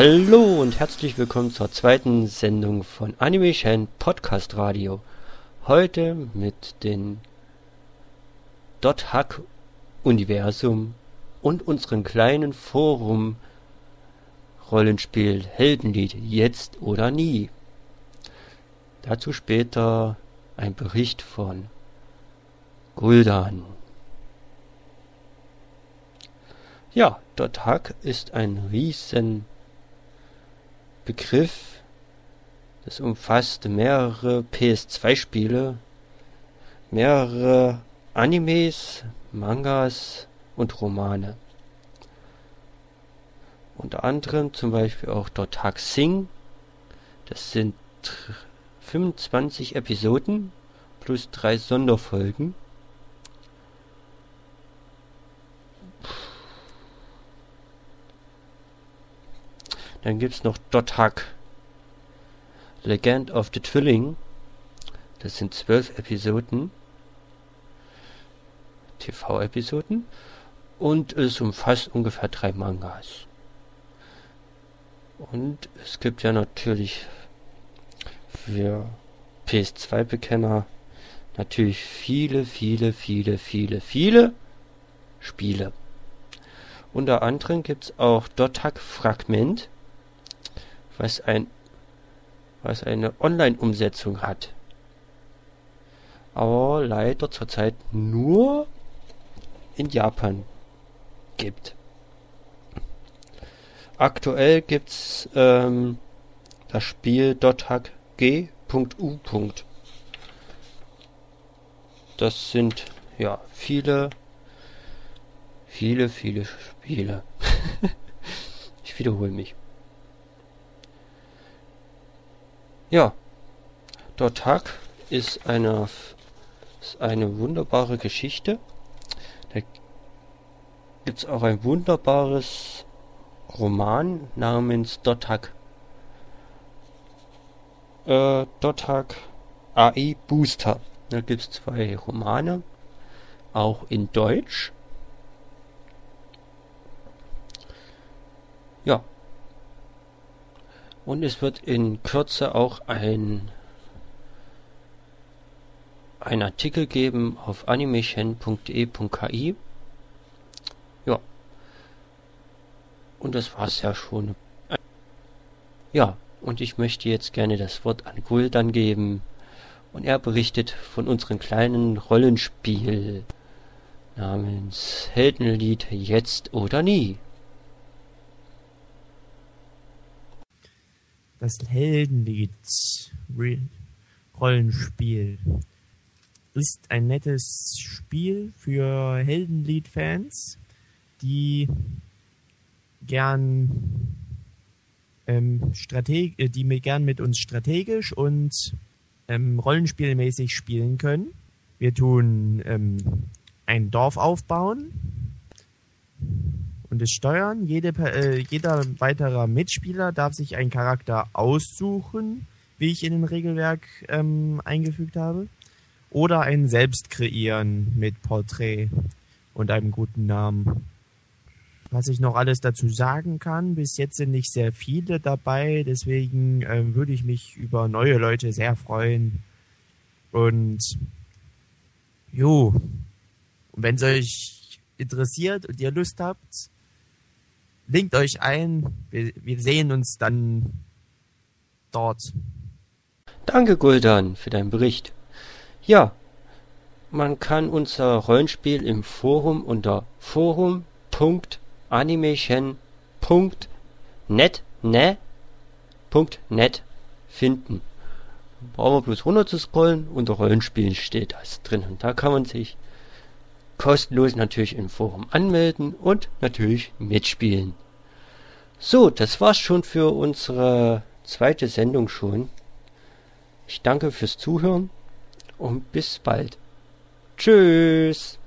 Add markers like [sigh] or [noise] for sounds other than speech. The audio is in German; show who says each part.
Speaker 1: Hallo und herzlich willkommen zur zweiten Sendung von Animation Podcast Radio. Heute mit dem Dot Hack Universum und unserem kleinen Forum Rollenspiel Heldenlied jetzt oder nie. Dazu später ein Bericht von Guldan. Ja, Dot Hack ist ein riesen Begriff. Das umfasst mehrere PS2-Spiele, mehrere Animes, Mangas und Romane. Unter anderem zum Beispiel auch Dotag Sing. Das sind 25 Episoden plus drei Sonderfolgen. Dann gibt es noch Dothack. Legend of the Twilling. Das sind zwölf Episoden. TV-Episoden. Und es umfasst ungefähr drei Mangas. Und es gibt ja natürlich für PS2-Bekenner natürlich viele, viele, viele, viele, viele Spiele. Unter anderem gibt es auch Dothack Fragment was ein was eine Online-Umsetzung hat. Aber leider zurzeit nur in Japan gibt. Aktuell gibt's ähm, das Spiel .hack G.U. Das sind ja viele, viele, viele Spiele. [laughs] ich wiederhole mich. Ja, der Tag ist eine, ist eine wunderbare Geschichte. Da gibt es auch ein wunderbares Roman namens Dottag. Äh, Dottag AI Booster. Da gibt es zwei Romane, auch in Deutsch. Ja, und es wird in Kürze auch ein, ein Artikel geben auf animation.de.ki. Ja. Und das war's ja schon. Ja, und ich möchte jetzt gerne das Wort an Guldan geben. Und er berichtet von unserem kleinen Rollenspiel namens Heldenlied Jetzt oder Nie.
Speaker 2: Das Heldenlied Rollenspiel ist ein nettes Spiel für Heldenlied-Fans, die gern ähm, äh, die gern mit uns strategisch und ähm, rollenspielmäßig spielen können. Wir tun ähm, ein Dorf aufbauen und es steuern. Jede, äh, jeder weiterer Mitspieler darf sich einen Charakter aussuchen, wie ich in dem Regelwerk ähm, eingefügt habe. Oder einen selbst kreieren mit Porträt und einem guten Namen. Was ich noch alles dazu sagen kann, bis jetzt sind nicht sehr viele dabei, deswegen ähm, würde ich mich über neue Leute sehr freuen. Und jo, wenn es euch interessiert und ihr Lust habt, Linkt euch ein. Wir, wir sehen uns dann dort.
Speaker 1: Danke, Guldan, für deinen Bericht. Ja, man kann unser Rollenspiel im Forum unter forum.animation.net ne, .net finden. Brauchen wir bloß runter zu scrollen, unter Rollenspielen steht das drin. Und da kann man sich kostenlos natürlich im Forum anmelden und natürlich mitspielen. So, das war's schon für unsere zweite Sendung schon. Ich danke fürs Zuhören und bis bald. Tschüss.